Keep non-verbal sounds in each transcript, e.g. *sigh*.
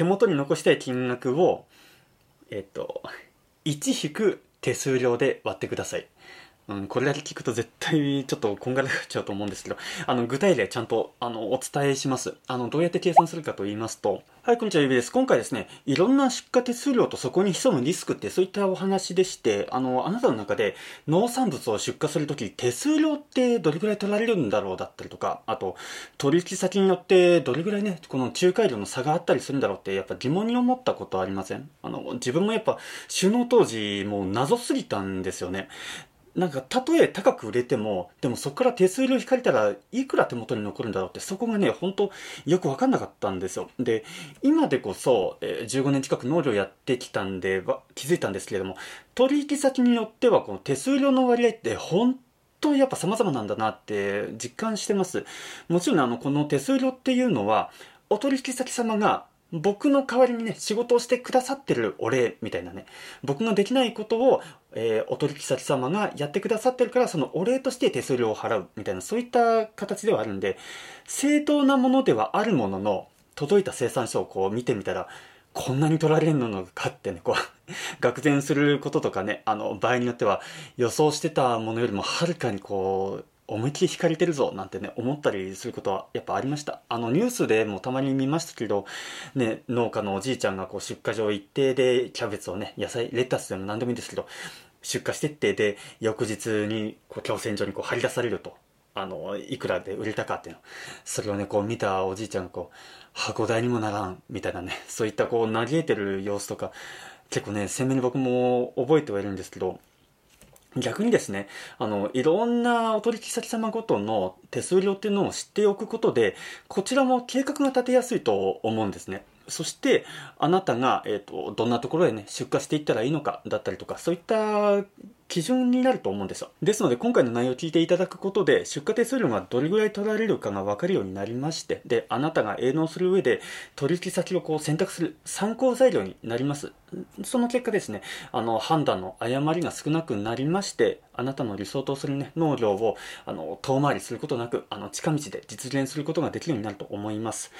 手元に残したい金額を、えっと、1引く手数料で割ってください。うん、これだけ聞くと絶対ちょっとこんがらがっちゃうと思うんですけど、あの、具体例ちゃんと、あの、お伝えします。あの、どうやって計算するかと言いますと、はい、こんにちは、ゆびです。今回ですね、いろんな出荷手数料とそこに潜むリスクってそういったお話でして、あの、あなたの中で農産物を出荷するとき、手数料ってどれくらい取られるんだろうだったりとか、あと、取引先によってどれくらいね、この仲介料の差があったりするんだろうって、やっぱ疑問に思ったことありません？あの、自分もやっぱ、首脳当時、もう謎すぎたんですよね。なんか、たとえ高く売れても、でもそこから手数料引かれたらいくら手元に残るんだろうって、そこがね、本当よくわかんなかったんですよ。で、今でこそ、え、15年近く農業やってきたんで、気づいたんですけれども、取引先によってはこの手数料の割合って本当やっぱ様々なんだなって実感してます。もちろんあの、この手数料っていうのは、お取引先様が僕の代わりにね、仕事をしてくださってるお礼みたいなね、僕ができないことを、えー、お取引先様がやってくださってるから、そのお礼として手数料を払うみたいな、そういった形ではあるんで、正当なものではあるものの、届いた生産書をこう見てみたら、こんなに取られるのかってね、こう、*laughs* 愕然することとかね、あの、場合によっては予想してたものよりもはるかにこう、思いっきり惹かれてるぞなんてね思ったりすることはやっぱありました。あのニュースでもたまに見ましたけどね農家のおじいちゃんがこう出荷場一定でキャベツをね野菜レタスでも何でもいいんですけど出荷してってで翌日にこう共選所にこう張り出されると。あのいくらで売れたかっていうの。それをねこう見たおじいちゃんがこう箱代にもならんみたいなねそういったこう嘆いてる様子とか結構ね鮮明に僕も覚えてはいるんですけど逆にですね、あの、いろんなお取引先様ごとの手数料っていうのを知っておくことで、こちらも計画が立てやすいと思うんですね。そして、あなたが、えっ、と、どんなところへね、出荷していったらいいのかだったりとか、そういった基準になると思うんですよ。ですので、今回の内容を聞いていただくことで、出荷手数料がどれぐらい取られるかが分かるようになりまして、で、あなたが営農する上で、取引先をこう選択する参考材料になります。その結果ですね、あの、判断の誤りが少なくなりまして、あなたの理想とするね、農業を、あの、遠回りすることなく、あの、近道で実現することができるようになると思います。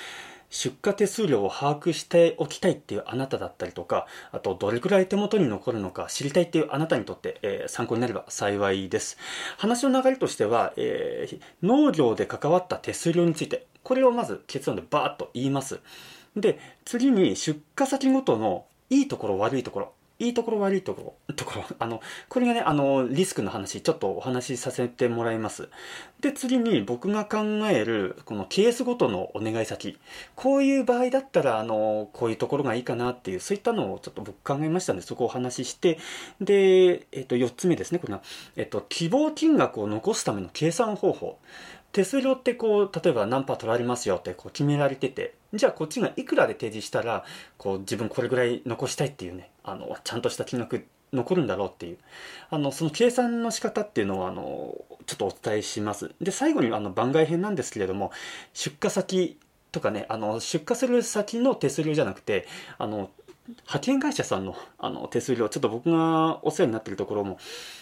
出荷手数料を把握しておきたいっていうあなただったりとか、あとどれくらい手元に残るのか知りたいっていうあなたにとって、えー、参考になれば幸いです。話の流れとしては、えー、農業で関わった手数料について、これをまず結論でバーッと言います。で、次に出荷先ごとのいいところ悪いところ、いいところ悪いところ、ところ、あの、これがね、あの、リスクの話、ちょっとお話しさせてもらいます。で、次に僕が考える、このケースごとのお願い先。こういう場合だったら、あの、こういうところがいいかなっていう、そういったのをちょっと僕考えましたので、そこをお話しして、で、えっと、4つ目ですね、これが、えっと、希望金額を残すための計算方法。手数料ってこう、例えば何パー取られますよってこう決められてて、じゃあこっちがいくらで提示したら、こう自分これぐらい残したいっていうね、あの、ちゃんとした金額残るんだろうっていう、あの、その計算の仕方っていうのは、あの、ちょっとお伝えします。で、最後にあの番外編なんですけれども、出荷先とかね、あの、出荷する先の手数料じゃなくて、あの、派遣会社さんのあの手数料、ちょっと僕がお世話になってるところも、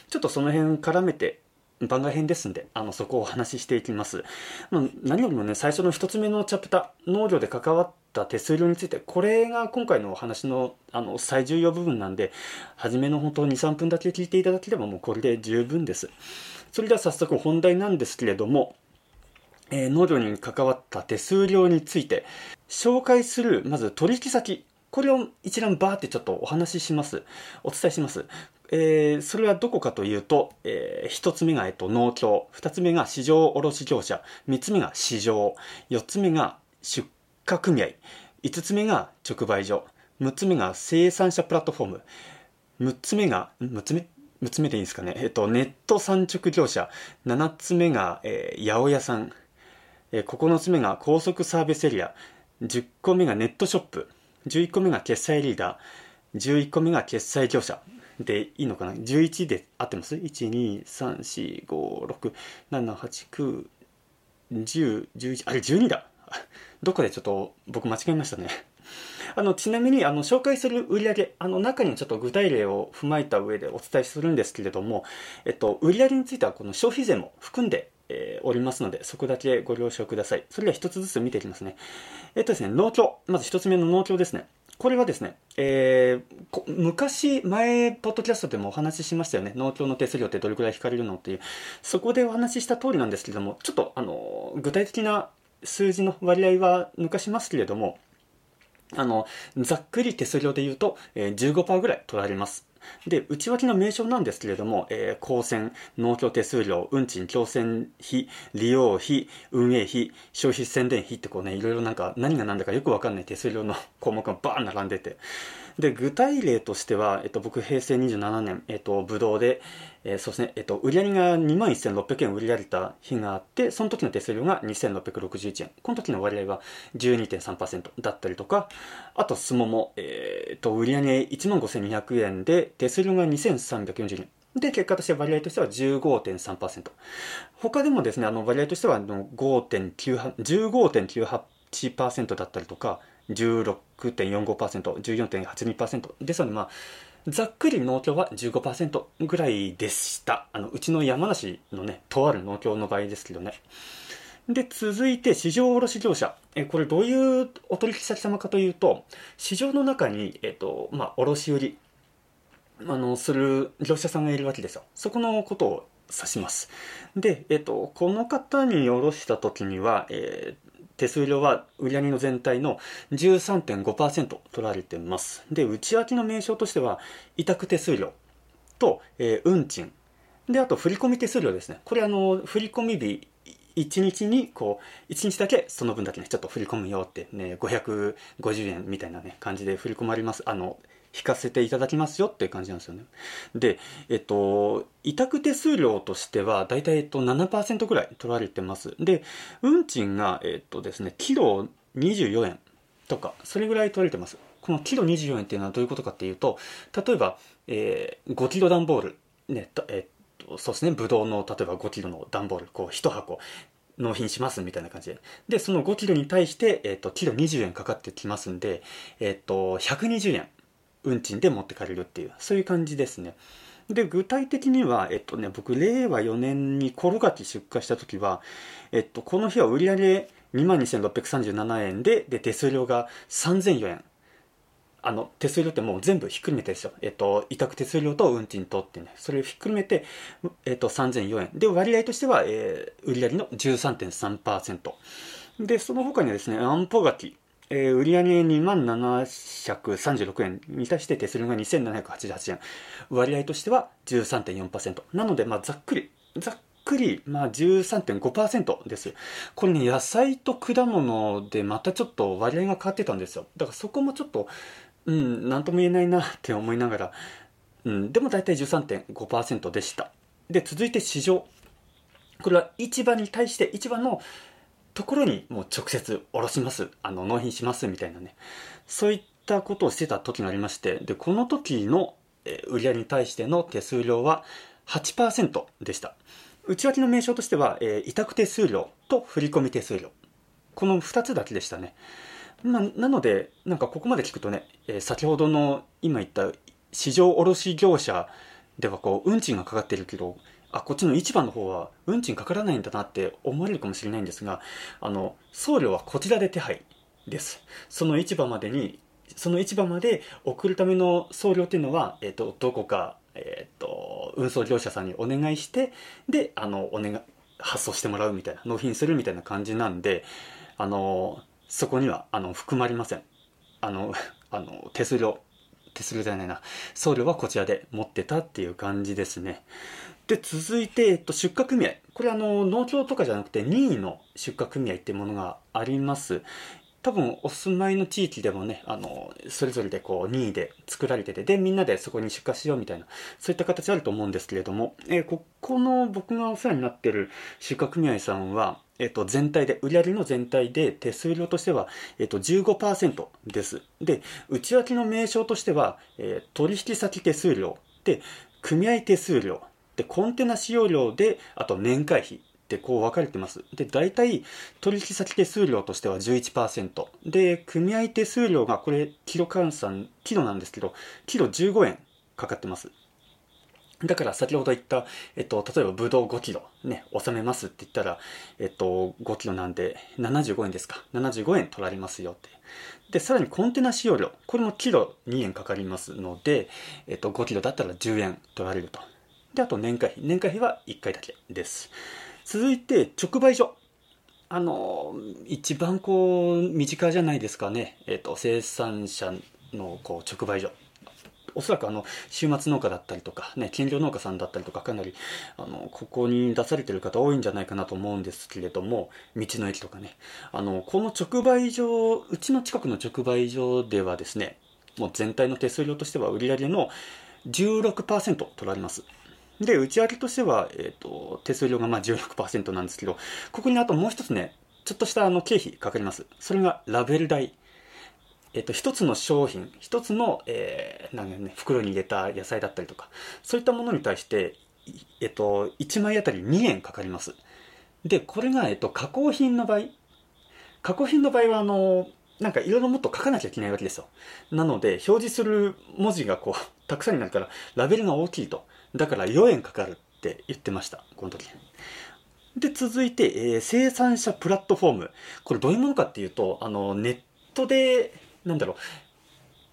ちょっとその辺絡めて番外編ですんで、あの、そこをお話ししていきます。まあ、何よりもね、最初の一つ目のチャプター、農業で関わった手数料について、これが今回のお話の、あの、最重要部分なんで、初めの本当2、3分だけ聞いていただければもうこれで十分です。それでは早速本題なんですけれども、えー、農業に関わった手数料について、紹介する、まず取引先、これを一覧バーってちょっとお話しします。お伝えします。えー、それはどこかというと、えー、一つ目が、えっと、農協、二つ目が市場卸業者、三つ目が市場、四つ目が出荷組合、五つ目が直売所、六つ目が生産者プラットフォーム、六つ目が、六つ目六つ目でいいんですかね。えっと、ネット産直業者、七つ目が、えー、八百屋さん、えー、9つ目が高速サービスエリア、10個目がネットショップ、11個目が決済リーダー、11個目が決済業者、でいいのかな ?11 で合ってます ?1,2,3,4,5,6,7,8,9,10,11 あれ12だ。どこでちょっと僕間違えましたねあのちなみにあの紹介する売上あの中にちょっと具体例を踏まえた上でお伝えするんですけれども、えっと、売上についてはこの消費税も含んでえー、おりますので、そこだけご了承ください。それでは一つずつ見ていきますね。えっとですね、農協。まず一つ目の農協ですね。これはですね、えー、昔、前、ポッドキャストでもお話ししましたよね。農協の手数料ってどれくらい引かれるのっていう。そこでお話しした通りなんですけれども、ちょっと、あの、具体的な数字の割合は抜かしますけれども、あの、ざっくり手数料で言うと、えー、15%ぐらい取られます。で、内訳の名称なんですけれども、えー、公選、農協手数料、運賃、強制費、利用費、運営費、消費宣伝費ってこうね、いろいろなんか何が何だかよくわかんない手数料の項目がバーン並んでて、で、具体例としては、えっと、僕、平成27年、えっと、ブドウで、えー、そうですね、えっと、売り上げが2万1600円売り上げた日があって、その時の手数料が2,661円。この時の割合は12.3%だったりとか、あと、スモモ、えー、っと、売り上げ15,200円で、手数料が2,340円。で、結果として割合としては15.3%。他でもですね、あの割合としては、15.98%だったりとか、16.45%、14.82%ですので、まあ、ざっくり農協は15%ぐらいでした。あの、うちの山梨のね、とある農協の場合ですけどね。で、続いて、市場卸業者。え、これどういうお取引先様かというと、市場の中に、えっと、まあ、卸売り、あの、する業者さんがいるわけですよ。そこのことを指します。で、えっと、この方に卸した時には、えー、手数料は売上の全体の13.5%取られてます。で、内訳の名称としては、委託手数料と、えー、運賃。で、あと振込手数料ですね。これあの、振込日1日にこう1日だけその分だけねちょっと振り込むよってね550円みたいなね感じで振り込まれますあの引かせていただきますよっていう感じなんですよね。で、えっと、委託手数料としては、だいたい、えっと、7%ぐらい取られてます。で、運賃が、えっとですね、キロ24円とか、それぐらい取られてます。このキロ24円っていうのはどういうことかっていうと、例えば、えー、5キロ段ボール、ね、えっと、そうですね、ブドウの、例えば5キロの段ボール、こう、1箱、納品しますみたいな感じで。で、その5キロに対して、えっと、キロ20円かかってきますんで、えっと、120円運賃で持ってかれるっていう、そういう感じですね。で、具体的には、えっとね、僕、令和4年にコロガキ出荷した時は、えっと、この日は売上22,637円で、で、手数料が3004円。あの、手数料ってもう全部ひっくるめてですよ。えっと、委託手数料と運賃とってね、それをひっくるめて、えっと、3004円。で、割合としては、えー、売上の13.3%。で、その他にはですね、安保柿。えー、売上2万736円に対して手数料が2788円。割合としては13.4%。なので、まあ、ざっくり、ざっくり、まあ、13.5%です。これね、野菜と果物でまたちょっと割合が変わってたんですよ。だからそこもちょっと、うん、なんとも言えないなって思いながら、うん、でも大体13.5%でした。で、続いて市場。これは市場に対して、市場のところにもう直接おろします。あの、納品しますみたいなね。そういったことをしてた時がありまして、で、この時の売り上げに対しての手数料は8%でした。内訳の名称としては、えー、委託手数料と振込手数料。この2つだけでしたね。まあ、なので、なんかここまで聞くとね、えー、先ほどの今言った市場卸業者ではこう、運賃がかかってるけど、あ、こっちの市場の方は運賃かからないんだなって思われるかもしれないんですが、あの、送料はこちらで手配です。その市場までに、その市場まで送るための送料っていうのは、え、ー、と、どこか、え、ー、と、運送業者さんにお願いして、で、あの、お願、発送してもらうみたいな、納品するみたいな感じなんで、あの、そこには、あの、含まれません。あの、*laughs* あの、手数料、手数料じゃないな、送料はこちらで持ってたっていう感じですね。で、続いて、えっと、出荷組合。これあの、農協とかじゃなくて任意の出荷組合っていうものがあります。多分お住まいの地域でもね、あの、それぞれでこう任意で作られてて、で、みんなでそこに出荷しようみたいな、そういった形あると思うんですけれども、えー、ここの僕がお世話になってる出荷組合さんは、えっ、と、全体で、売上の全体で手数料としては、えっ、と、15%です。で、内訳の名称としては、えー、取引先手数料で、組合手数料で、コンテナ使用料で、あと年会費ってこう分かれてます。で、大体取引先手数料としては11%。で、組合手数料がこれ、キロ換算、キロなんですけど、キロ15円かかってます。だから先ほど言った、えっと、例えばブドウ5キロね、収めますって言ったら、えっと、5キロなんで75円ですか。75円取られますよって。で、さらにコンテナ使用料。これもキロ2円かかりますので、えっと、5キロだったら10円取られると。で、あと年会費。年会費は1回だけです。続いて、直売所。あの、一番こう、身近じゃないですかね。えっと、生産者のこう直売所。おそらくあの週末農家だったりとか、ね、兼業農家さんだったりとかかなりあのここに出されてる方多いんじゃないかなと思うんですけれども道の駅とかねあのこの直売所うちの近くの直売所ではですねもう全体の手数料としては売り上げの16%取られますで内訳としては、えーと、手数料がまあ16%なんですけどここにあともう一つねちょっとしたあの経費かかりますそれがラベル代えっと、一つの商品、一つの、えー、なんね、袋に入れた野菜だったりとか、そういったものに対して、えっと、1枚あたり2円かかります。で、これが、えっと、加工品の場合、加工品の場合は、あの、なんかいろいろもっと書かなきゃいけないわけですよ。なので、表示する文字がこう、たくさんになるから、ラベルが大きいと。だから4円かかるって言ってました、この時。で、続いて、えー、生産者プラットフォーム。これどういうものかっていうと、あの、ネットでなんだろう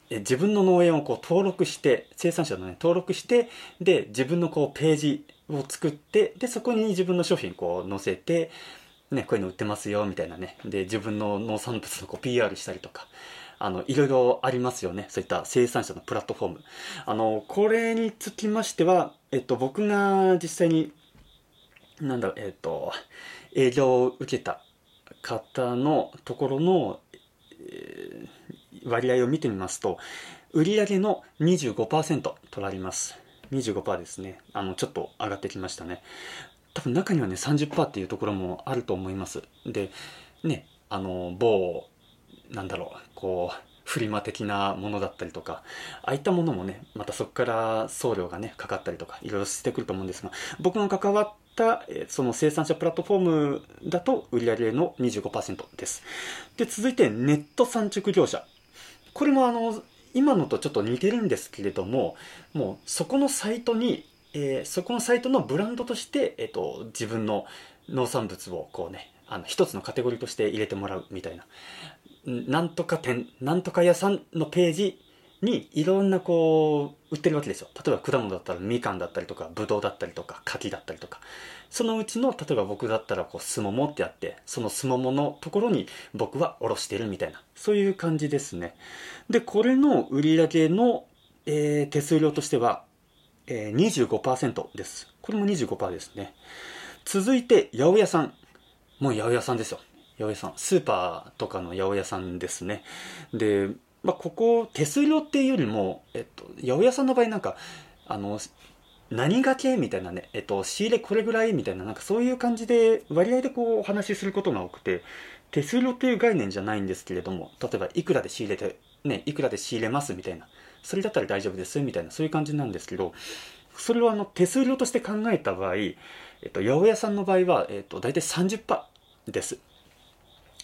え自分の農園をこう登録して生産者のね登録してで自分のこうページを作ってでそこに自分の商品こう載せてねこういうの売ってますよみたいなねで自分の農産物のこう PR したりとかあのいろいろありますよねそういった生産者のプラットフォームあのこれにつきましてはえっと僕が実際になんだろうえっと営業を受けた方のところの、えー割合を見てみますと、売上の25%取られます。25%ですね。あの、ちょっと上がってきましたね。多分中にはね、30%っていうところもあると思います。で、ね、あの、某、なんだろう、こう、フリマ的なものだったりとか、ああいったものもね、またそこから送料がね、かかったりとか、いろいろしてくると思うんですが、僕の関わった、その生産者プラットフォームだと売上の25%です。で、続いてネット産直業者。これもあの今のとちょっと似てるんですけれどももうそこのサイトに、えー、そこのサイトのブランドとして、えーと、自分の農産物をこうねあの一つのカテゴリーとして入れてもらうみたいななんとか店なんとか屋さんのページにいろんなこう売ってるわけですよ。例えば果物だったらみかんだったりとかぶどうだったりとか柿だったりとか。そのうちの例えば僕だったらこうすももってあってそのすもものところに僕はおろしてるみたいな。そういう感じですね。でこれの売り上げの、えー、手数料としては、えー、25%です。これも25%ですね。続いて八百屋さん。もう八百屋さんですよ。八百屋さんスーパーとかの八百屋さんですねでまあ、ここ手数料っていうよりも、えっと、八百屋さんの場合なんかあの何がけみたいなね、えっと、仕入れこれぐらいみたいな、なんかそういう感じで割合でこうお話しすることが多くて、手数料っていう概念じゃないんですけれども、例えばいくらで仕入れて、ね、いくらで仕入れますみたいな、それだったら大丈夫ですみたいな、そういう感じなんですけど、それをあの手数料として考えた場合、えっと、八百屋さんの場合は、えっと、大体30%です。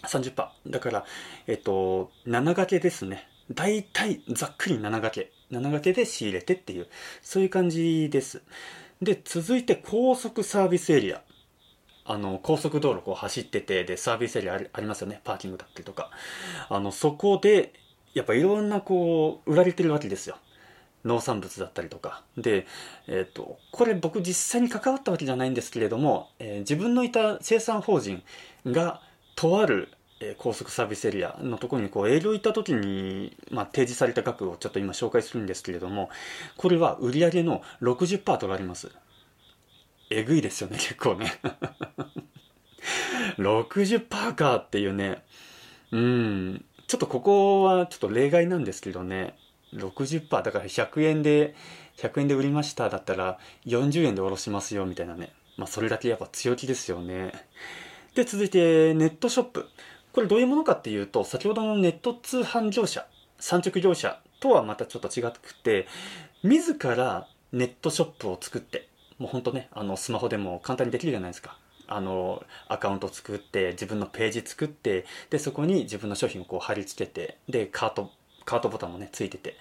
30%。だから、えっと、7掛けですね。大体、ざっくり7掛け。7掛けで仕入れてっていう、そういう感じです。で、続いて高速サービスエリア。あの、高速道路こう走ってて、で、サービスエリアありますよね。パーキングだったりとか。あの、そこで、やっぱいろんなこう、売られてるわけですよ。農産物だったりとか。で、えっ、ー、と、これ僕実際に関わったわけじゃないんですけれども、えー、自分のいた生産法人がとあるえ高速サービスエリアのところにこう営業行った時に、まあ、提示された額をちょっと今紹介するんですけれどもこれは売上の60%取られます。えぐいですよね結構ね。*laughs* 60%かっていうね。うん。ちょっとここはちょっと例外なんですけどね。60%だから100円で100円で売りましただったら40円でおろしますよみたいなね。まあそれだけやっぱ強気ですよね。で続いてネットショップこれどういうものかっていうと、先ほどのネット通販業者、産直業者とはまたちょっと違くて、自らネットショップを作って、もうほんとね、あの、スマホでも簡単にできるじゃないですか。あの、アカウント作って、自分のページ作って、で、そこに自分の商品をこう貼り付けて、で、カート、カートボタンもね、ついてて。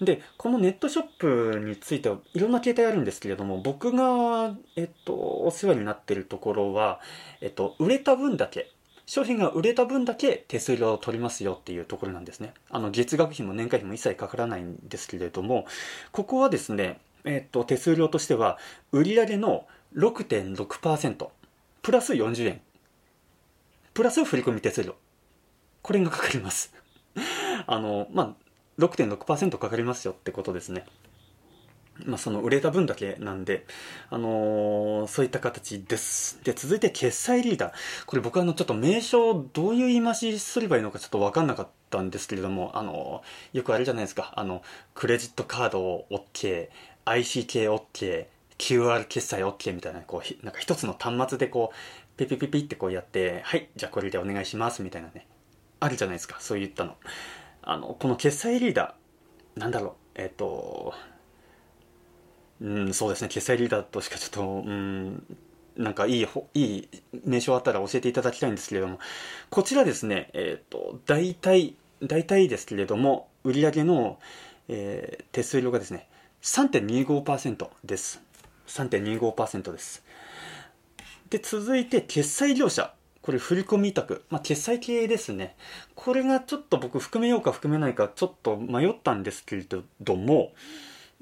で、このネットショップについてはいろんな携帯あるんですけれども、僕が、えっと、お世話になってるところは、えっと、売れた分だけ、商品が売れた分だけ手数料を取りますよっていうところなんですね。あの、月額費も年会費も一切かからないんですけれども、ここはですね、えっと、手数料としては、売上の6.6%、プラス40円、プラス振込手数料。これがかかります。あの、まあ、6.6%かかりますよってことですね。まあ、その売れた分だけなんで、あのー、そういった形です。で、続いて決済リーダー。これ僕あの、ちょっと名称どういう言い回しすればいいのかちょっとわかんなかったんですけれども、あのー、よくあれじゃないですか。あの、クレジットカード OK、ICK OK、QR 決済 OK みたいな、こう、なんか一つの端末でこう、ピピピピってこうやって、はい、じゃあこれでお願いしますみたいなね。あるじゃないですか。そういったの。あの、この決済リーダー、なんだろう、えっ、と、うん、そうですね、決済リーダーとしかちょっと、うん、なんかいい、いい名称あったら教えていただきたいんですけれども、こちらですね、えっ、と、大体、大体ですけれども、売上の、えー、手数料がですね、3.25%です。3.25%です。で、続いて、決済業者。これ振込委託、まあ、決済系ですね。これがちょっと僕含めようか含めないかちょっと迷ったんですけれども、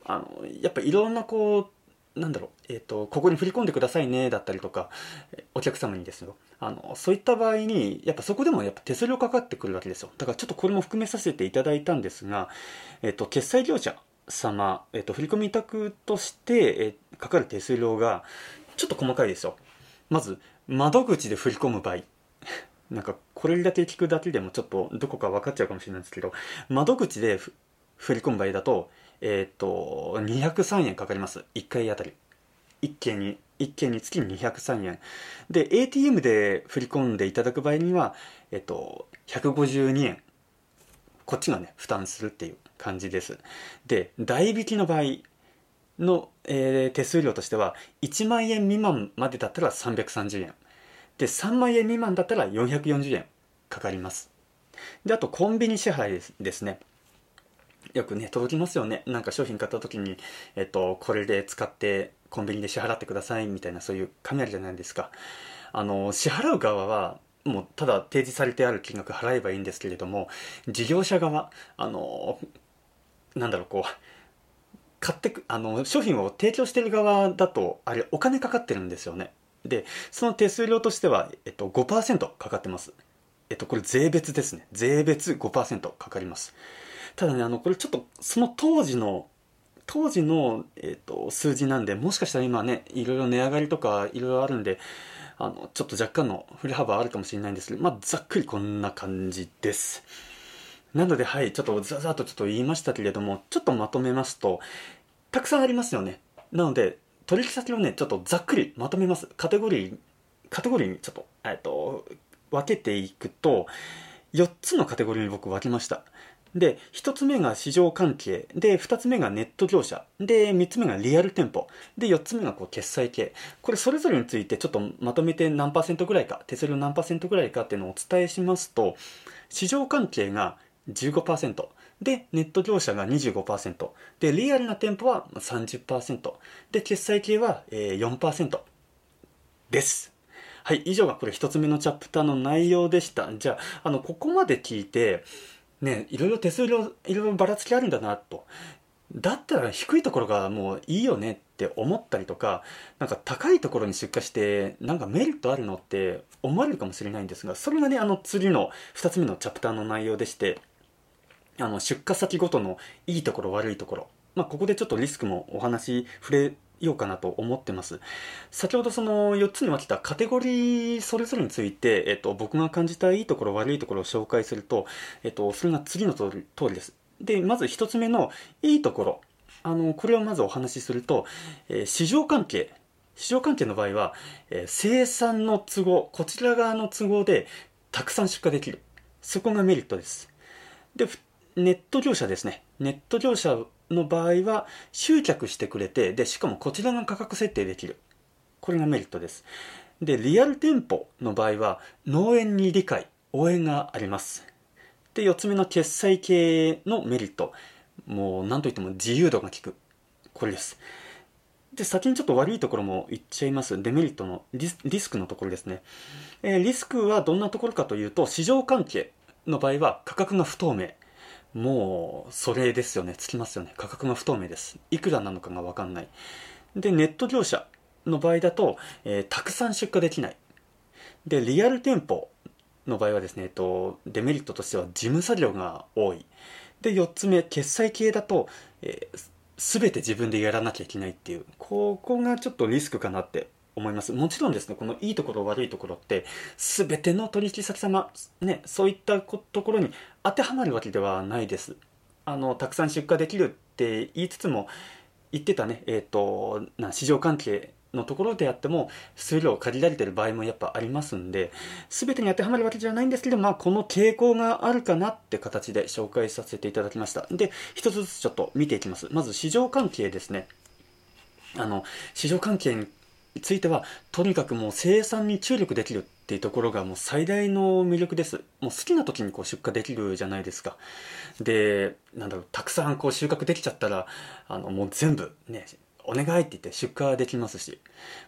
あの、やっぱいろんなこう、なんだろう、えっ、ー、と、ここに振り込んでくださいね、だったりとか、お客様にですよ。あの、そういった場合に、やっぱそこでもやっぱ手数料かかってくるわけですよ。だからちょっとこれも含めさせていただいたんですが、えっ、ー、と、決済業者様、えっ、ー、と、振込委託として、えかかる手数料が、ちょっと細かいですよ。まず、窓口で振り込む場合、*laughs* なんかこれだけ聞くだけでもちょっとどこか分かっちゃうかもしれないんですけど、窓口で振り込む場合だと、えっ、と、203円かかります。1回あたり。1件に、1件につき203円。で、ATM で振り込んでいただく場合には、えっ、ー、と、152円。こっちがね、負担するっていう感じです。で、代引きの場合、の、えー、手数料としては1万円未満までだったら330円で3万円未満だったら440円かかります。であとコンビニ支払いですですね。よくね届きますよね。なんか商品買った時に、えっと、これで使ってコンビニで支払ってくださいみたいなそういう紙あるじゃないですか。あの支払う側はもうただ提示されてある金額払えばいいんですけれども事業者側あのなんだろうこう買ってく、あの、商品を提供してる側だと、あれ、お金かかってるんですよね。で、その手数料としては、えっと、5%かかってます。えっと、これ税別ですね。税別5%かかります。ただね、あの、これちょっと、その当時の、当時の、えっと、数字なんで、もしかしたら今ね、いろいろ値上がりとか、いろいろあるんで、あの、ちょっと若干の振り幅あるかもしれないんですけど、まあ、ざっくりこんな感じです。なので、はい、ちょっとざざっとちょっと言いましたけれども、ちょっとまとめますと、たくさんありますよね。なので、取引先をね、ちょっとざっくりまとめます。カテゴリー、カテゴリーにちょっと、えっと、分けていくと、4つのカテゴリーに僕分けました。で、1つ目が市場関係。で、2つ目がネット業者。で、3つ目がリアル店舗。で、4つ目がこう決済系。これそれぞれについてちょっとまとめて何パーセントぐらいか、手数料何パーセントぐらいかっていうのをお伝えしますと、市場関係が15%。で、ネット業者が25%。で、リアルな店舗は30%。で、決済系は4%です。はい、以上がこれ一つ目のチャプターの内容でした。じゃあ、あの、ここまで聞いて、ね、いろいろ手数料、いろいろばらつきあるんだな、と。だったら低いところがもういいよねって思ったりとか、なんか高いところに出荷して、なんかメリットあるのって思われるかもしれないんですが、それがね、あの次の二つ目のチャプターの内容でして、あの、出荷先ごとのいいところ悪いところ。まあ、ここでちょっとリスクもお話触れようかなと思ってます。先ほどその4つに分けたカテゴリーそれぞれについて、えっと、僕が感じたいいところ悪いところを紹介すると、えっと、それが次の通り通りです。で、まず1つ目のいいところ。あの、これをまずお話しすると、えー、市場関係。市場関係の場合は、えー、生産の都合、こちら側の都合でたくさん出荷できる。そこがメリットです。で、ネット業者ですね。ネット業者の場合は集客してくれて、で、しかもこちらが価格設定できる。これがメリットです。で、リアル店舗の場合は農園に理解、応援があります。で、4つ目の決済系のメリット。もう、なんといっても自由度が効く。これです。で、先にちょっと悪いところも言っちゃいます。デメリットのリスリスクのところですね。えー、リスクはどんなところかというと、市場関係の場合は価格が不透明。もう、それですよね。つきますよね。価格が不透明です。いくらなのかがわかんない。で、ネット業者の場合だと、えー、たくさん出荷できない。で、リアル店舗の場合はですね、えっと、デメリットとしては事務作業が多い。で、4つ目、決済系だと、えー、全て自分でやらなきゃいけないっていう、ここがちょっとリスクかなって思います。もちろんですね、このいいところ悪いところって、全ての取引先様、ね、そういったところに当てはまるわけではないです。あの、たくさん出荷できるって言いつつも、言ってたね、えっ、ー、と、な、市場関係のところであっても数量を限られてる場合もやっぱありますんで全てに当てはまるわけじゃないんですけどまあこの傾向があるかなって形で紹介させていただきましたで一つずつちょっと見ていきますまず市場関係ですねあの市場関係ついてはとにかくもう生産に注力できるっていうところがもう最大の魅力ですもう好きな時にこう出荷できるじゃないですかでなんだろうたくさんこう収穫できちゃったらあのもう全部ねお願いって言って出荷できますし、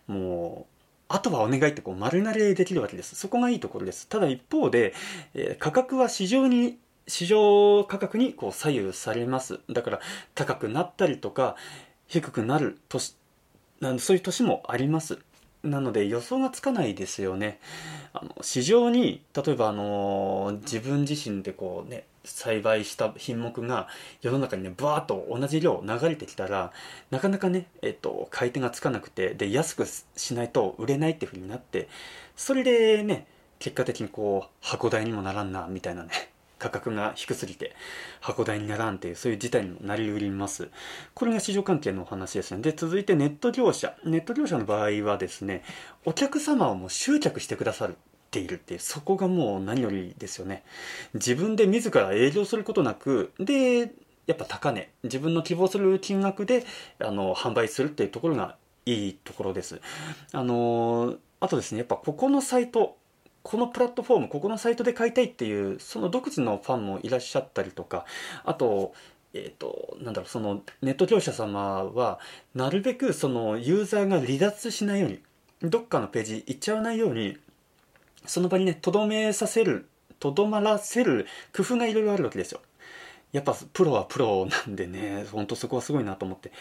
もう、あとはお願いってこう丸投げできるわけです。そこがいいところです。ただ一方で、えー、価格は市場に、市場価格にこう左右されます。だから高くなったりとか、低くなる年、そういう年もあります。なので予想がつかないですよね。あの市場に例えばあの自分自身でこうね栽培した品目が世の中にねブワーッと同じ量流れてきたらなかなかね、えっと、買い手がつかなくてで安くしないと売れないっていうふうになってそれでね結果的にこう箱代にもならんなみたいなね価格が低すぎて箱代にならんっていうそういう事態にもなりうります。これが市場関係のお話ですね。で続いてネット業者。ネット業者の場合はですねお客様をもう集客してくださるているってそこがもう何よりですよね。自分で自ら営業することなくでやっぱ高値。自分の希望する金額であの販売するっていうところがいいところです。あのあとですねやっぱここのサイトこのプラットフォームここのサイトで買いたいっていうその独自のファンもいらっしゃったりとかあとえっ、と、なんだろう、そのネット業者様は、なるべくそのユーザーが離脱しないように、どっかのページ行っちゃわないように、その場にね、とどめさせる、とどまらせる工夫がいろいろあるわけですよ。やっぱプロはプロなんでね、ほんとそこはすごいなと思って。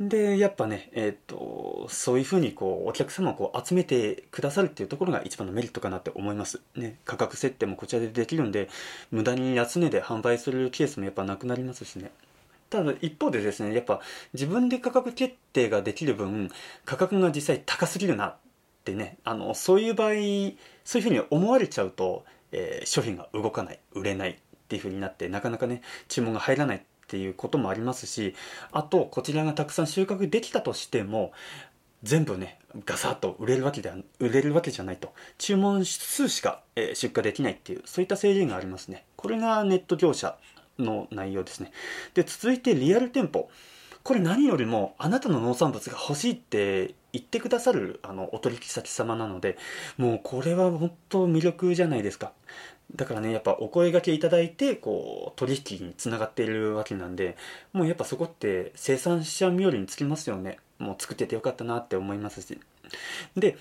で、やっぱね、えっ、ー、と、そういうふうにこう、お客様をこう集めてくださるっていうところが一番のメリットかなって思います。ね、価格設定もこちらでできるんで、無駄に安値で販売するケースもやっぱなくなりますしね。ただ一方でですね、やっぱ自分で価格決定ができる分、価格が実際高すぎるなってね、あの、そういう場合、そういうふうに思われちゃうと、えー、商品が動かない、売れないっていうふうになって、なかなかね、注文が入らないっていうこともありますしあとこちらがたくさん収穫できたとしても全部ねガサッと売れるわけでは売れるわけじゃないと。注文数しか、え、出荷できないっていうそういった制限がありますね。これがネット業者の内容ですね。で続いてリアル店舗。これ何よりもあなたの農産物が欲しいって言ってくださるあのお取引先様なのでもうこれは本当魅力じゃないですか。だからねやっぱお声がけいただいてこう取引につながっているわけなんでもうやっぱそこって生産者冥利につきますよね。もう作っててよかったなって思いますし。で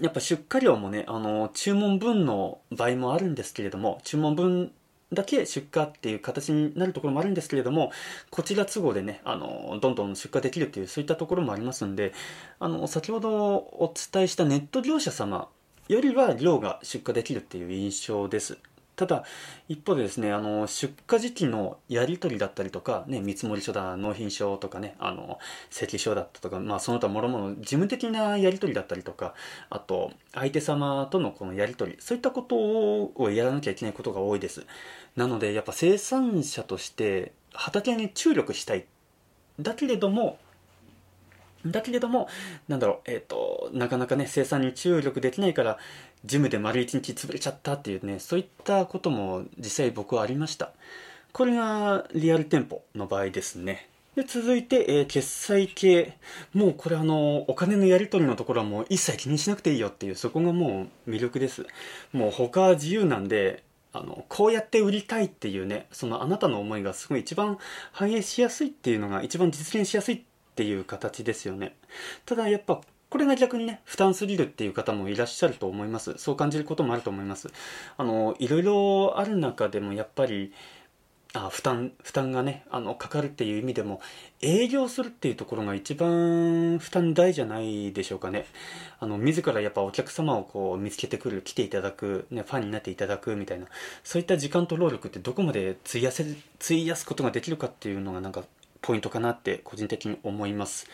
やっぱ出荷量もねあの注文分の場合もあるんですけれども注文分だけ出荷っていう形になるところもあるんですけれども、こちら都合でね、あの、どんどん出荷できるっていう、そういったところもありますんで、あの、先ほどお伝えしたネット業者様よりは量が出荷できるっていう印象です。ただ、一方でですね、あの、出荷時期のやり取りだったりとか、ね、見積書だ、納品書とかね、あの、請書だったとか、まあ、その他もろもろ事務的なやり取りだったりとか、あと、相手様とのこのやり取り、そういったことをやらなきゃいけないことが多いです。なので、やっぱ生産者として畑に注力したい。だけれども、だけれども、なんだろう、えっ、ー、と、なかなかね、生産に注力できないから、ジムで丸一日潰れちゃったっていうね、そういったことも実際僕はありました。これがリアル店舗の場合ですね。で、続いて、えー、決済系。もうこれあの、お金のやり取りのところはもう一切気にしなくていいよっていう、そこがもう魅力です。もう他は自由なんで、あのこうやって売りたいっていうねそのあなたの思いがすごい一番反映しやすいっていうのが一番実現しやすいっていう形ですよね。ただやっぱこれが逆にね負担すぎるっていう方もいらっしゃると思います。そう感じることもあると思います。あのいろいろある中でもやっぱりあ負担負担がねあのかかるっていう意味でも営業するっていうところが一番負担大じゃないでしょうかね。あの自らやっぱお客様をこう見つけてくる来ていただく、ね、ファンになっていただくみたいな。そういった時間と労力ってどこまで費やせ費やすことができるかっていうのがなんかポイントかなって個人的に思います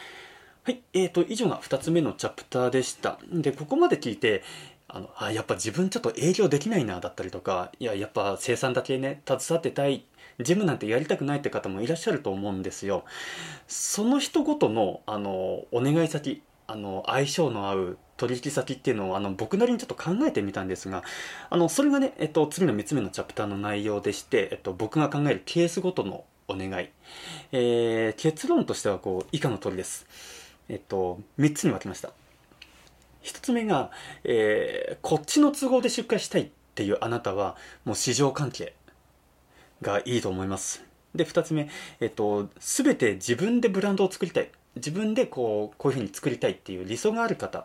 はいえーと以上が2つ目のチャプターでしたでここまで聞いてあのあやっぱ自分ちょっと営業できないなだったりとかいややっぱ生産だけね携わってたいジムなんてやりたくないって方もいらっしゃると思うんですよ。その人ごとのあのお願い先あの相性の合う取引先っていうのをあの僕なりにちょっと考えてみたんですがあのそれがね、えっと、次の3つ目のチャプターの内容でして、えっと、僕が考えるケースごとのお願い、えー、結論としてはこう以下の通りです、えっと、3つに分けました1つ目が、えー、こっちの都合で出荷したいっていうあなたはもう市場関係がいいと思います。で、2つ目、えっと、全て自分でブランドを作りたい。自分でこう、こういうふうに作りたいっていう理想がある方。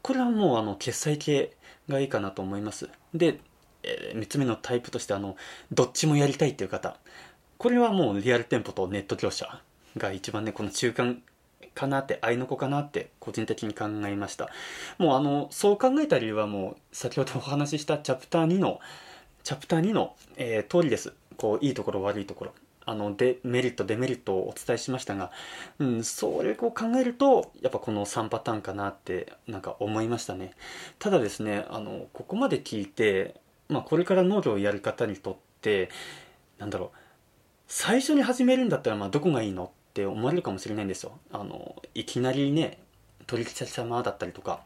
これはもう、あの、決済系がいいかなと思います。で、えー、3つ目のタイプとして、あの、どっちもやりたいっていう方。これはもうリアル店舗とネット業者が一番ね、この中間かなって、合いの子かなって個人的に考えました。もうあの、そう考えた理由はもう先ほどお話ししたチャプター2の、チャプター2の、えー、通りです。こういいところ悪いところあのデメリットデメリットをお伝えしましたが、うん、それを考えるとやっぱこの3パターンかなってなんか思いましたねただですねあのここまで聞いて、まあ、これから農業をやる方にとってなんだろう最初に始めるんだったらまあどこがいいのって思われるかもしれないんですよあのいきなりね取引先様だったりとか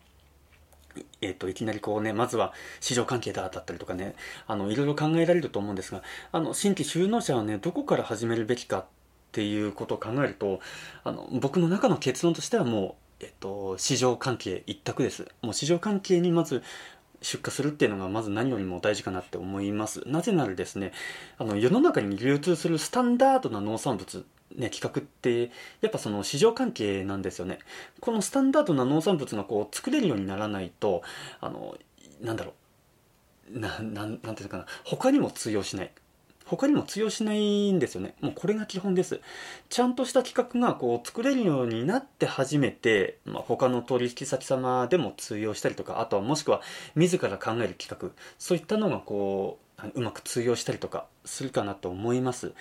えっ、と、いきなりこうね、まずは市場関係だだったりとかね、あの、いろいろ考えられると思うんですが、あの、新規就農者はね、どこから始めるべきかっていうことを考えると、あの、僕の中の結論としてはもう、えっと、市場関係一択です。もう市場関係にまず出荷するっていうのがまず何よりも大事かなって思います。なぜならですね、あの、世の中に流通するスタンダードな農産物ね、企画ってやっぱその市場関係なんですよね。このスタンダードな農産物がこう作れるようにならないとあのなんだろう。ななんなんていうのかな。他にも通用しない。他にも通用しないんですよね。もうこれが基本です。ちゃんとした企画がこう作れるようになって初めて、まあ、他の取引先様でも通用したりとかあとはもしくは自ら考える企画そういったのがこううまく通用したりとかするかなと思います。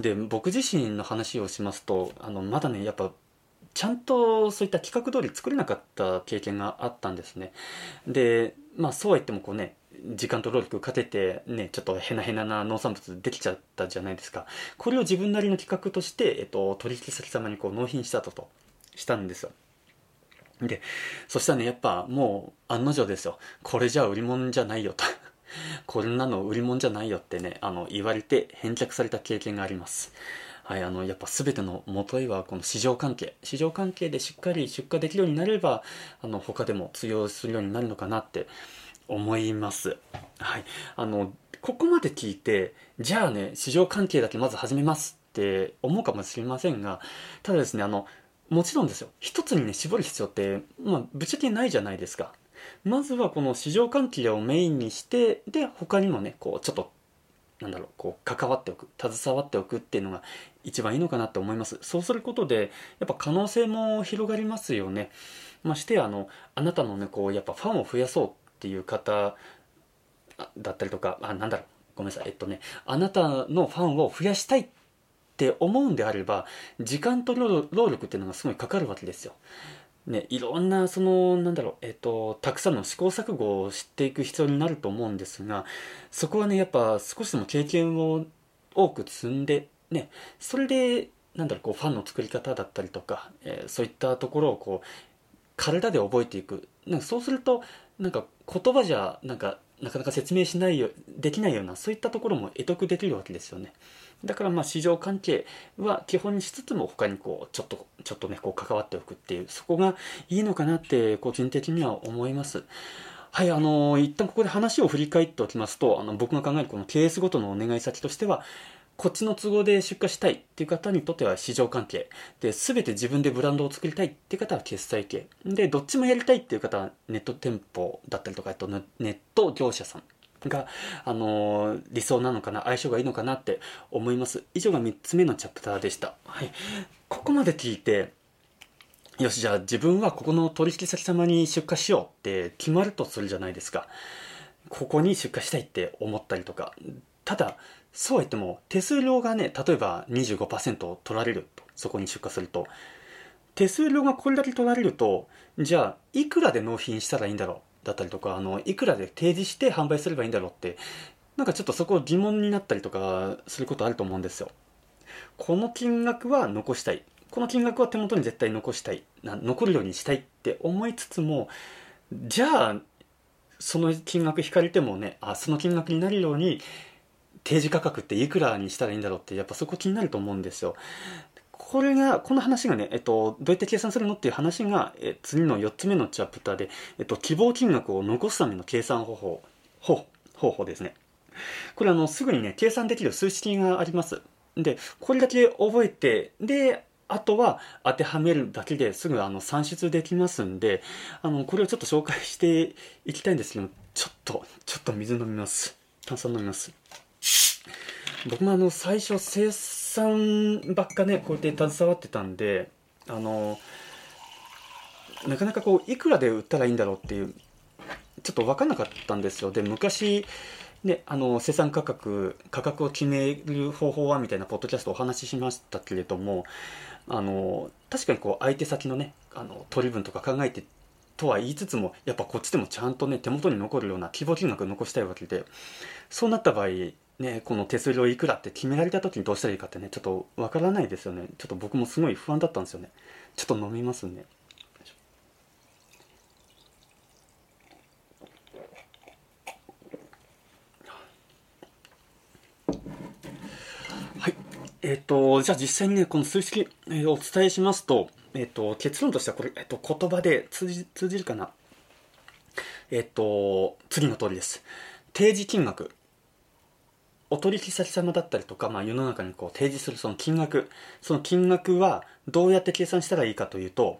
で僕自身の話をしますとあのまだねやっぱちゃんとそういった企画通り作れなかった経験があったんですね。でまあそうは言ってもこうね時間と労力かけてねちょっとヘナヘナな農産物できちゃったじゃないですか。これを自分なりの企画として、えっと、取引先様にこう納品したととしたんですよ。でそしたらねやっぱもう案の定ですよ。これじゃ売り物じゃないよと。*laughs* こんなの売り物じゃないよってね、あの、言われて返却された経験があります。はい、あの、やっぱ全ての元へはこの市場関係。市場関係でしっかり出荷できるようになれば、あの、他でも通用するようになるのかなって。思います。はい。あの、ここまで聞いて、じゃあね、市場関係だけまず始めますって思うかもしれませんが、ただですね、あの、もちろんですよ。一つにね、絞る必要って、まあ、ぶっちゃけないじゃないですか。まずはこの市場関係をメインにしてで他にもねこうちょっとなんだろうこう関わっておく携わっておくっていうのが一番いいのかなって思いますそうすることでやっぱ可能性も広がりますよねましてあのあなたのねこうやっぱファンを増やそうっていう方だったりとかあなんだろうごめんなさいえっとねあなたのファンを増やしたいって思うんであれば時間と労力っていうのがすごいかかるわけですよ。ね、いろんなそのなんだろう、えっと、たくさんの試行錯誤を知っていく必要になると思うんですがそこはねやっぱ少しでも経験を多く積んでねそれでなんだろうこうファンの作り方だったりとか、えー、そういったところをこう体で覚えていく。なんかそうするとなんか言葉じゃなんかなかなか説明しないよできないようなそういったところも得得できるわけですよね。だからまあ市場関係は基本にしつつも他にこうちょっとちょっとねこう関わっておくっていうそこがいいのかなって個人的には思います。はい、あのー一旦ここで話を振り返っておきますと、あの、僕が考えるこの KS ごとのお願い先としては、こっちの都合で出荷したいっていう方にとっては市場関係。で、すべて自分でブランドを作りたいっていう方は決済系。で、どっちもやりたいっていう方はネット店舗だったりとか、あとネット業者さん。が、あのー理想なのかな相性がいいのかなって思います以上が3つ目のチャプターでしたはいここまで聞いてよしじゃあ自分はここの取引先様に出荷しようって決まるとするじゃないですかここに出荷したいって思ったりとかただそうは言っても手数料がね例えば25%取られるとそこに出荷すると。手数料がこれだけ取られるとじゃあいくらで納品したらいいんだろう？だったりとかあのいくらで提示して販売すればいいんだろうって。なんかちょっとそこ疑問になったりとかすることあると思うんですよ。この金額は残したい。この金額は手元に絶対残したい。残るようにしたいって思いつつもじゃあその金額引かれてもねあその金額になるように提示価格っていくらにしたらいいんだろうってやっぱそこ気になると思うんですよ。これがこの話がね、えっと、どうやって計算するのっていう話が、え次の4つ目のチャプターで、えっと、希望金額を残すための計算方法方方法ですね。これあのすぐにね計算できる数式があります。でこれだけ覚えてであとは当てはめるだけですぐあの算出できますんであのこれをちょっと紹介していきたいんですけどちょっとちょっと水飲みます。炭酸飲みます。僕もあの最初生産ばっかねこうやって携わってたんであのなかなかこういくらで売ったらいいんだろうっていうちょっと分かんなかったんですよ。で昔ね、あの生産価格価格を決める方法はみたいなポッドキャストお話ししましたけれどもあの確かにこう相手先のねあの取り分とか考えてとは言いつつもやっぱこっちでもちゃんとね手元に残るような希望金額残したいわけでそうなった場合ねこの手数料いくらって決められた時にどうしたらいいかってねちょっとわからないですよね。ちょっと僕もすごい不安だったんですよね。ちょっと飲みますね。はい。えっ、とじゃあ実際にねこの数式、えーお伝えしますとえっ、と結論としてはこれ、えっと言葉で通じ通じるかな。えっ、と次の通りです。提示金額。お取引先様だったりとか、まあ、世の中にこう提示するその金額その金額はどうやって計算したらいいかというと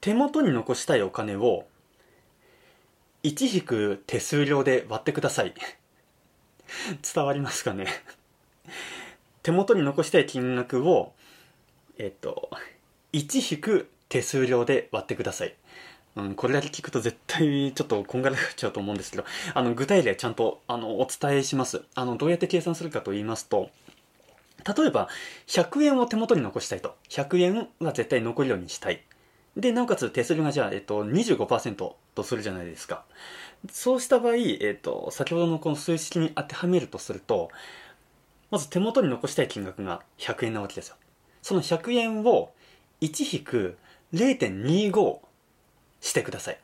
手元に残したいお金を1引く手数料で割ってください。*laughs* 伝わりますかね？手元に残したい金額をえっと1引く手数料で割ってください。うん、これだけ聞くと絶対ちょっとこんがらがっちゃうと思うんですけどあの具体例ちゃんとあのお伝えします。あのどうやって計算するかと言いますと例えば100円を手元に残したいと。100円は絶対残るようにしたい。でなおかつ手数料がじゃあ、えっと、25%とするじゃないですか。そうした場合、えっと、先ほどのこの数式に当てはめるとするとまず手元に残したい金額が100円なわけですよ。その100円を1引く0.25してください。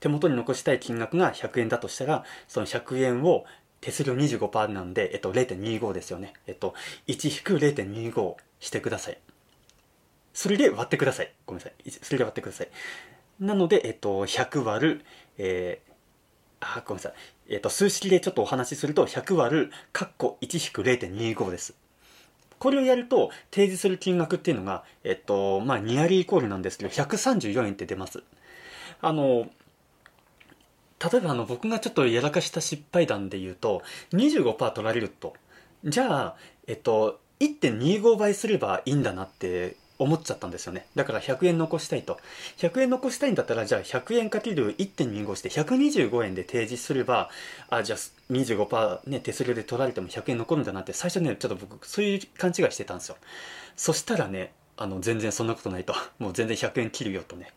手元に残したい金額が100円だとしたらその100円を手数料25%なんで、えっと、0.25ですよね。えっと1-0.25してください。それで割ってください。ごめんなさい。それで割ってください。なので、えっと、100割る、えー、あごめんなさい、えっと、数式でちょっとお話しすると100割るカッコ1-0.25です。これをやると提示する金額っていうのが、えっと、まあ、ニアリーイコールなんですけど、134円って出ます。あの、例えばあの僕がちょっとやらかした失敗談で言うと、25%取られると。じゃあ、えっと、1.25倍すればいいんだなって思っちゃったんですよね。だから100円残したいと。100円残したいんだったら、じゃあ100円かける1.25して125円で提示すれば、あ、じゃあ25%ね、手数料で取られても100円残るんだなって、最初ね、ちょっと僕、そういう勘違いしてたんですよ。そしたらね、あの、全然そんなことないと。*laughs* もう全然100円切るよとね。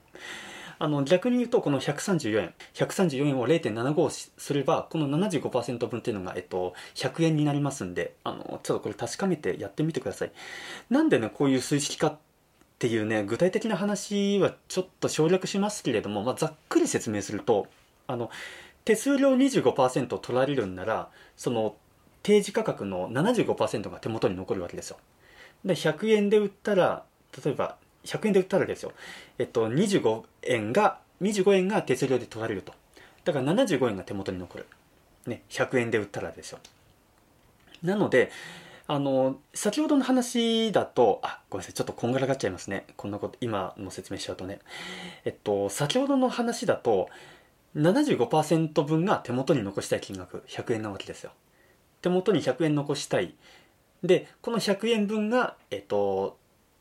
あの、逆に言うと、この134円。134円を0.75すれば、この75%分っていうのが、えっと、100円になりますんで、あの、ちょっとこれ確かめてやってみてください。なんでね、こういう数式かってていうね具体的な話はちょっと省略しますけれども、まあ、ざっくり説明するとあの手数料25%取られるんならその提示価格の75%が手元に残るわけですよで100円で売ったら例えば100円で売ったらですよ、えっと、25円が25円が手数料で取られるとだから75円が手元に残る。ね、100円で売ったらでしょ。なので、あの、先ほどの話だと、あ、ごめんなさい、ちょっとこんがらがっちゃいますね。こんなこと、今の説明しちゃうとね。えっと、先ほどの話だと、75%分が手元に残したい金額、100円なわけですよ。手元に100円残したい。で、この100円分が、えっと、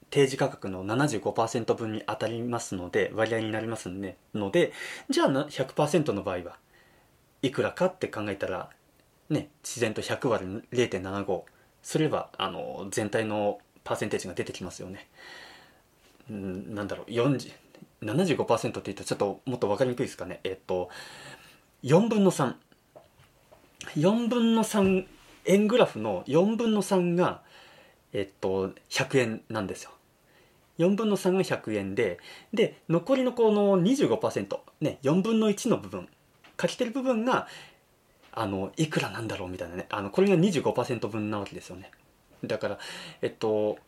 定時価格の75%分に当たりますので、割合になりますので、のでじゃあ100%の場合はいくらかって考えたら、ね、自然と100割0.75すればあの全体のパーセンテージが出てきますよね。うんなんだろう40 75%って言うとちょっともっと分かりにくいですかね。えっと4分の34分の3円グラフの4分の3がえっと100円なんですよ。4分の3が100円でで残りのこの25%ね4分の1の部分書けてる部分があのいくらなんだろうみたいなねあのこれが25%分なわけですよねだからえっと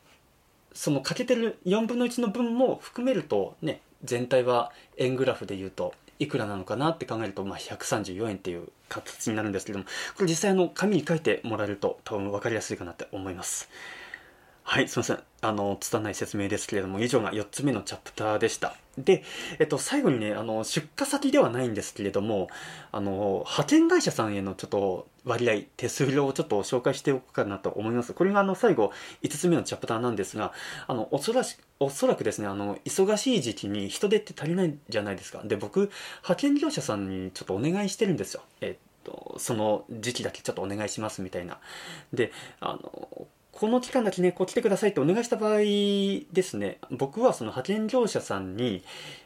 その欠けてる4分の1の分も含めるとね全体は円グラフで言うといくらなのかなって考えると、まあ、134円っていう形になるんですけどもこれ実際あの紙に書いてもらえると多分分かりやすいかなって思いますはい、すみません。あの、拙い説明ですけれども、以上が4つ目のチャプターでした。で、えっと、最後にね、あの、出荷先ではないんですけれども、あの、派遣会社さんへのちょっと割合、手数料をちょっと紹介しておくかなと思います。これがあの、最後、5つ目のチャプターなんですが、あの、おそらし、おそらくですね、あの、忙しい時期に人手って足りないじゃないですか。で、僕、派遣業者さんにちょっとお願いしてるんですよ。えっと、その時期だけちょっとお願いしますみたいな。で、あの、この期間だけね、こう来てくださいってお願いした場合ですね、僕はその派遣業者さんに、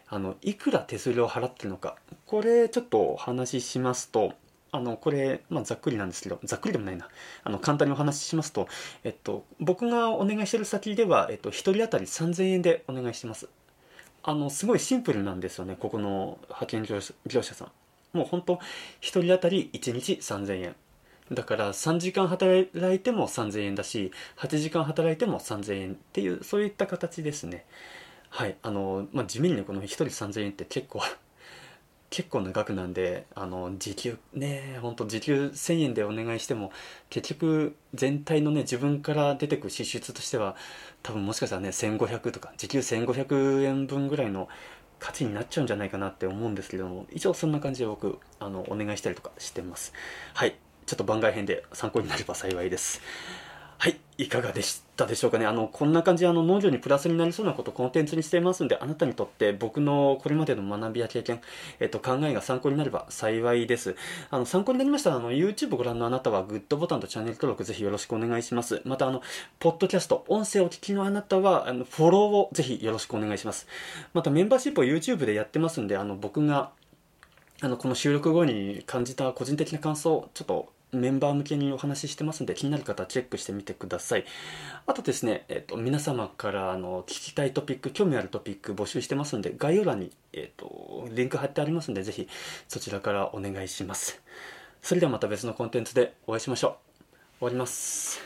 あの、いくら手数料を払ってるのか、これちょっとお話ししますと、あの、これ、まあ、ざっくりなんですけど、ざっくりでもないな。あの、簡単にお話ししますと、えっと、僕がお願いしてる先では、えっと、1人当たり3000円でお願いしてます。あの、すごいシンプルなんですよね、ここの派遣業者さん。もう本当1人当たり1日3000円。だから3時間働いても3000円だし8時間働いても3000円っていうそういった形ですね。はい。あの、まあ、地味にこの1人3000円って結構 *laughs* 結構な額なんであの時給ねほんと時給1000円でお願いしても結局全体のね自分から出てく支出としては多分もしかしたらね1500とか時給1500円分ぐらいの価値になっちゃうんじゃないかなって思うんですけども一応そんな感じで僕あのお願いしたりとかしてます。はい。ちょっと番外編で参考になれば幸いです。はい、いかがでしたでしょうかね。あの、こんな感じであの農業にプラスになりそうなことをコンテンツにしていますんで、あなたにとって僕のこれまでの学びや経験、えっと、考えが参考になれば幸いです。あの、参考になりましたら、あの、YouTube ご覧のあなたはグッドボタンとチャンネル登録ぜひよろしくお願いします。また、あの、ポッドキャスト、音声を聞きのあなたは、あの、フォローをぜひよろしくお願いします。また、メンバーシップを YouTube でやってますんで、あの、僕が、あのこの収録後に感じた個人的な感想ちょっとメンバー向けにお話ししてますんで気になる方はチェックしてみてください。あとですね、えーと、皆様からあの聞きたいトピック興味あるトピック募集してますんで概要欄に、えーと、リンク貼ってありますんでぜひそちらからお願いします。それではまた別のコンテンツでお会いしましょう。終わります。